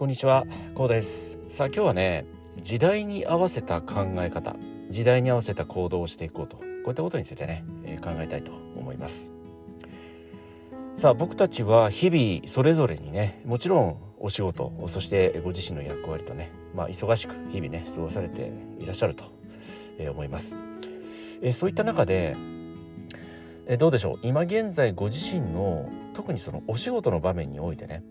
こんにちは、こうです。さあ今日はね、時代に合わせた考え方、時代に合わせた行動をしていこうと、こういったことについてね、えー考えたいと思います。さあ僕たちは日々それぞれにね、もちろんお仕事、そしてご自身の役割とね、まあ忙しく日々ね、過ごされていらっしゃると、えー思います。えーそういった中で、えーどうでしょう？今現在ご自身の特にそのお仕事の場面においてね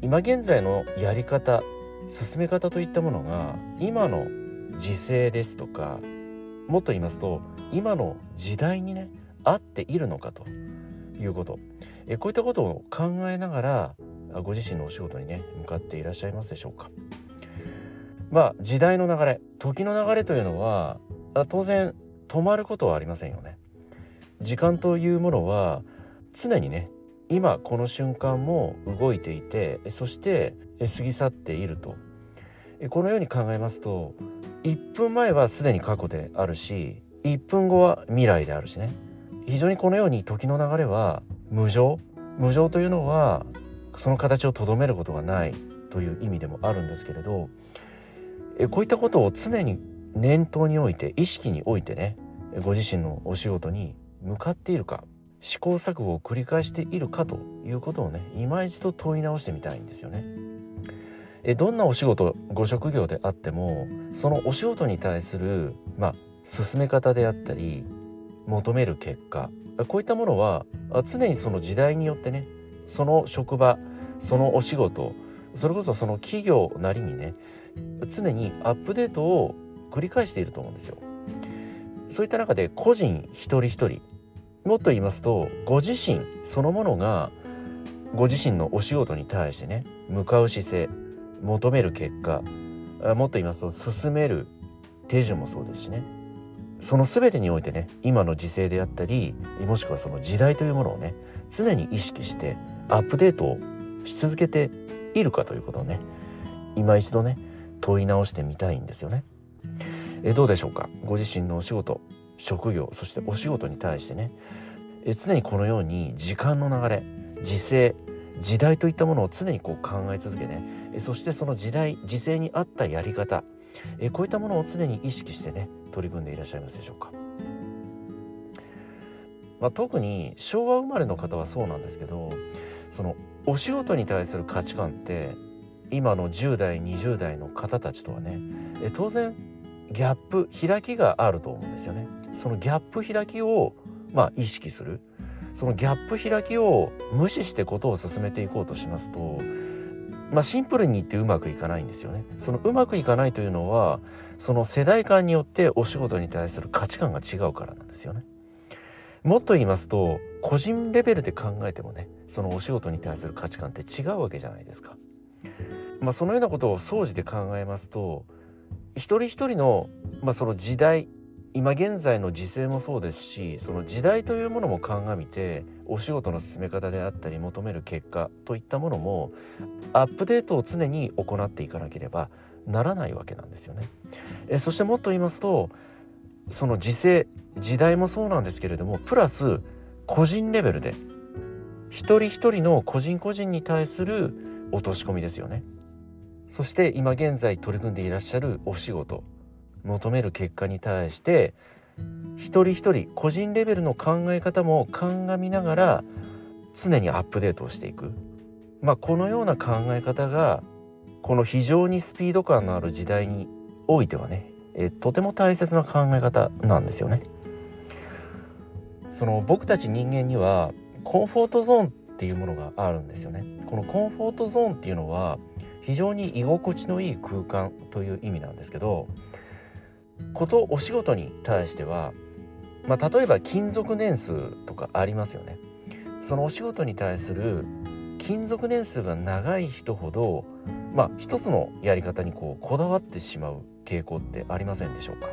今現在のやり方進め方といったものが今の時勢ですとかもっと言いますと今の時代にね合っているのかと。いうこと。えこういったことを考えながらご自身のお仕事にね向かっていらっしゃいますでしょうか。まあ時代の流れ時の流れというのは当然止まることはありませんよね。時間というものは常にね今この瞬間も動いていてそして過ぎ去っていると。このように考えますと1分前はすでに過去であるし1分後は未来であるしね。非常にこのように時の流れは無常。無常というのはその形をとどめることがないという意味でもあるんですけれどこういったことを常に念頭に置いて意識に置いてねご自身のお仕事に向かっているか試行錯誤を繰り返しているかということをね今一度問い直してみたいんですよね。えどんなお仕事ご職業であってもそのお仕事に対するまあ進め方であったり求める結果こういったものは常にその時代によってねその職場そのお仕事それこそその企業なりにね常にアップデートを繰り返していると思うんですよ。そういった中で個人一人一人もっと言いますとご自身そのものがご自身のお仕事に対してね向かう姿勢求める結果もっと言いますと進める手順もそうですしね。その全てにおいてね今の時勢であったりもしくはその時代というものをね常に意識してアップデートをし続けているかということをね今一度ね問い直してみたいんですよね。えどうでしょうか？ご自身のお仕事。職業そしてお仕事に対してね。え常にこのように時間の流れ時勢時代といったものを常にこう考え続けね。えそしてその時代時勢に合ったやり方。えこういったものを常に意識してね取り組んでいらっしゃいますでしょうか、まあ、特に昭和生まれの方はそうなんですけどそのお仕事に対する価値観って今の10代20代の方たちとはねえ当然ギャップ開きがあると思うんですよね。そのギャップ開きをまあ意識するそのギャップ開きを無視してことを進めていこうとしますと、まあ、シンプルに言ってうまくいかないんですよね。そのうまくいかないというのはその世代間によってお仕事に対する価値観が違うからなんですよね。もっと言いますと個人レベルで考えてもねそのお仕事に対する価値観って違うわけじゃないですか。まあ、そのようなことを総じて考えますと一人一人の,、まあその時代今現在の時勢もそうですしその時代というものも鑑みてお仕事の進め方であったり求める結果といったものもアップデートを常に行っていかなければならないわけなんですよね。えそしてもっと言いますとその時勢時代もそうなんですけれどもプラス個人レベルで一人一人の個人個人に対する落とし込みですよね。そして今現在取り組んでいらっしゃるお仕事求める結果に対して一人一人個人レベルの考え方も鑑みながら常にアップデートをしていく、まあ、このような考え方がこの非常にスピード感のある時代においてはねえとても大切な考え方なんですよね。その僕たち人間にはコンフォートゾーンっていうものがあるんですよね。このコンフォートゾーンっていうのは非常に居心地のいい空間という意味なんですけどことお仕事に対しては、まあ、例えば勤続年数とかありますよね。そのお仕事に対する勤続年数が長い人ほど、まあ、一つのやり方にこうこだわってしまう傾向ってありませんでしょうか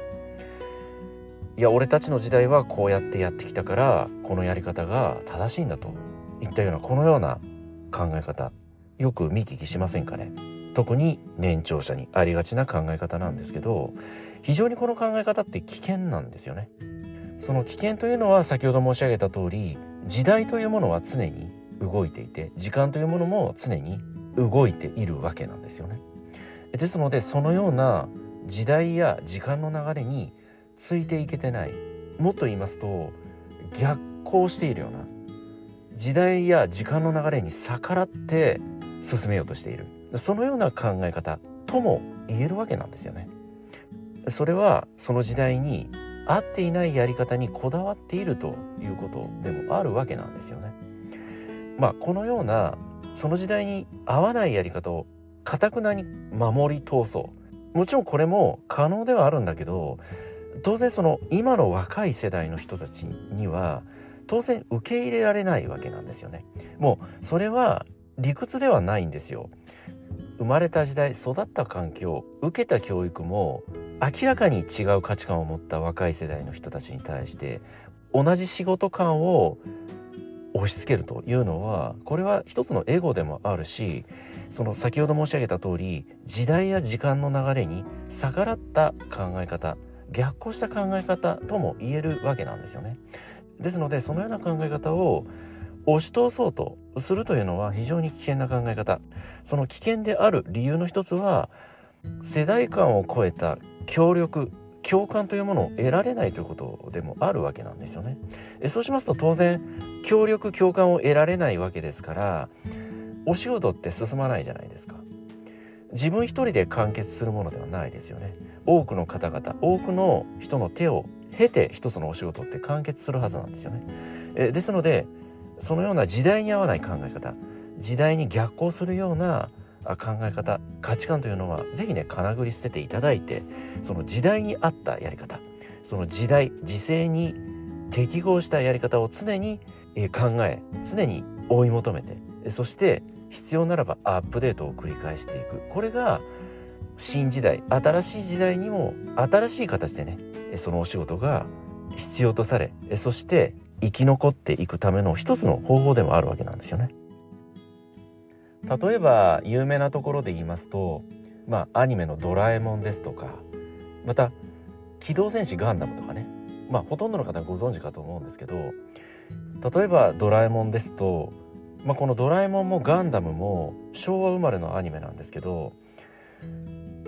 いや俺たちの時代はこうやってやってきたからこのやり方が正しいんだといったようなこのような考え方よく見聞きしませんかね？特に年長者にありがちな考え方なんですけど非常にこの考え方って危険なんですよねその危険というのは先ほど申し上げた通り時代というものは常に動いていて時間というものも常に動いているわけなんですよね。ですのでそのような時代や時間の流れについていけてないもっと言いますと逆行しているような時代や時間の流れに逆らって進めようとしているそのような考え方とも言えるわけなんですよね。それはその時代に合っていないやり方にこだわっているということでもあるわけなんですよね。まあこのようなその時代に合わないやり方をかたくなに守り通そうもちろんこれも可能ではあるんだけど当然その今の若い世代の人たちには当然受け入れられないわけなんですよね。もうそれは理屈ではないんですよ。生まれた時代育った環境受けた教育も明らかに違う価値観を持った若い世代の人たちに対して同じ仕事観を押し付けるというのはこれは一つのエゴでもあるしその先ほど申し上げた通り時代や時間の流れに逆らった考え方逆行した考え方とも言えるわけなんですよね。ですのでそのような考え方を押し通そうとするというのは非常に危険な考え方その危険である理由の一つは世代間を超えた協力共感というものを得られないということでもあるわけなんですよね。えそうしますと当然協力共感を得られないわけですからお仕事って進まないじゃないですか。自分一人で完結するものではないですよね。多くの方々多くの人の手を経て一つのお仕事って完結するはずなんですよね。えですのでそのような時代に合わない考え方時代に逆行するような考え方価値観というのは是非ね金繰り捨てていただいてその時代に合ったやり方その時代時勢に適合したやり方を常に考え常に追い求めてそして必要ならばアップデートを繰り返していくこれが新時代新しい時代にも新しい形でねそのお仕事が必要とされそして生き残っていくための一つの方法でもあるわけなんですよね。例えば有名なところで言いますとまあアニメの「ドラえもん」ですとかまた「機動戦士ガンダム」とかねまあほとんどの方ご存知かと思うんですけど例えば「ドラえもん」ですと、まあ、この「ドラえもん」も「ガンダム」も昭和生まれのアニメなんですけど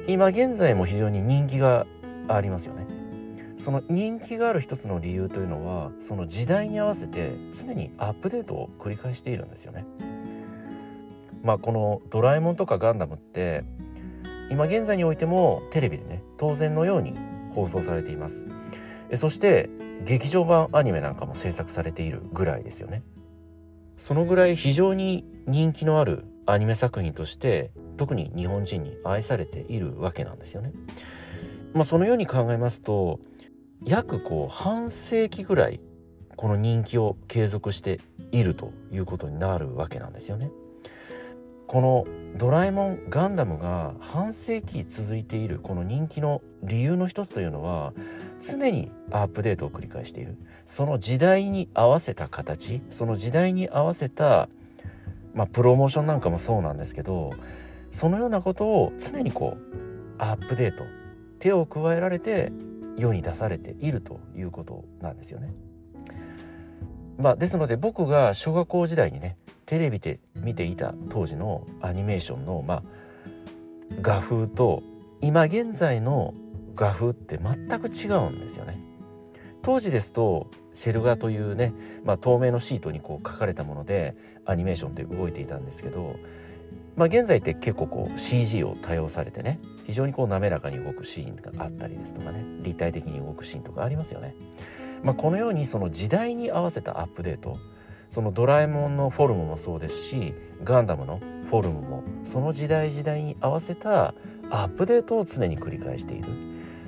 今現在も非常に人気がありますよね。その人気がある一つの理由というのはその時代に合わせて常にアップデートを繰り返しているんですよね。まあこの「ドラえもん」とか「ガンダム」って今現在においてもテレビでね当然のように放送されています。そして劇場版アニメなんかも制作されているぐらいですよね。そのぐらい非常に人気のあるアニメ作品として特に日本人に愛されているわけなんですよね。まあそのように考えますと約こう半世紀ぐらいこの人気を継続しているということになるわけなんですよね。このドラえもんガンダムが半世紀続いているこの人気の理由の一つというのは常にアップデートを繰り返しているその時代に合わせた形その時代に合わせたまあプロモーションなんかもそうなんですけどそのようなことを常にこうアップデート手を加えられて世に出されているということなんですよね。まあ、ですので僕が小学校時代にねテレビで見ていた当時のアニメーションの、まあ、画風と今現在の画風って全く違うんですよね。当時ですとセル画というね、まあ、透明のシートにこう書かれたものでアニメーションって動いていたんですけどまあ、現在って結構こう CG を多用されてね非常にこう滑らかに動くシーンがあったりですとかね立体的に動くシーンとかありますよね。まあ、このようにその時代に合わせたアップデートそのドラえもんのフォルムもそうですしガンダムのフォルムもその時代時代に合わせたアップデートを常に繰り返している。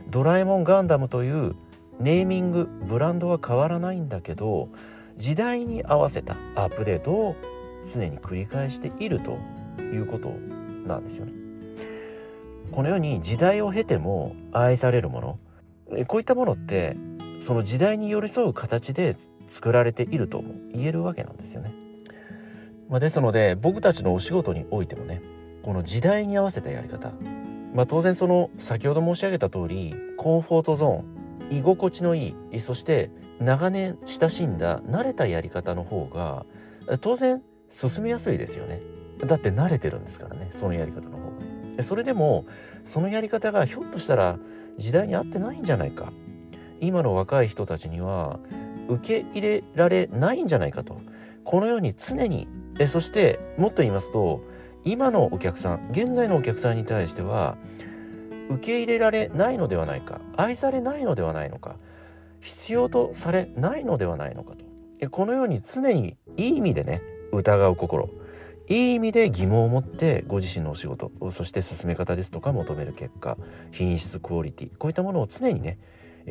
ドラえもんガンダムというネーミングブランドは変わらないんだけど時代に合わせたアップデートを常に繰り返しているということなんですよね。このように時代を経ても愛されるものこういったものってその時代に寄り添う形で作られているとも言えるわけなんですよね。まあ、ですので僕たちのお仕事においてもねこの時代に合わせたやり方まあ当然その先ほど申し上げた通りコンフォートゾーン居心地のいいそして長年親しんだ慣れたやり方の方が当然進めやすいですよね。だって慣れてるんですからねそのやり方の方が。それでもそのやり方がひょっとしたら時代に合ってないんじゃないか。今の若い人たちには受け入れられないんじゃないかと。このように常にえそしてもっと言いますと今のお客さん現在のお客さんに対しては受け入れられないのではないか。愛されないのではないのか。必要とされないのではないのかと。このように常にいい意味でね疑う心。いい意味で疑問を持ってご自身のお仕事そして進め方ですとか求める結果品質クオリティこういったものを常にね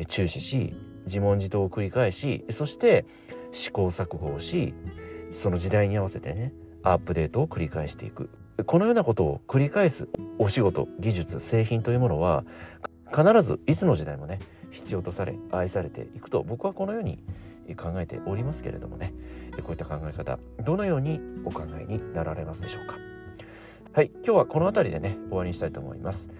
注視し自問自答を繰り返しそして試行錯誤をしその時代に合わせてねアップデートを繰り返していく。このようなことを繰り返すお仕事技術製品というものは必ずいつの時代もね必要とされ愛されていくと僕はこのように考えておりますけれどもね。こういった考え方どのようにお考えになられますでしょうか。はい今日はこの辺りでね終わりにしたいと思います。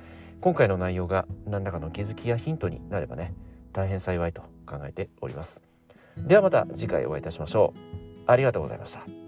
今回の内容が何らかの気づきやヒントになればね大変幸いと考えております。ではまた次回お会いいたしましょう。ありがとうございました。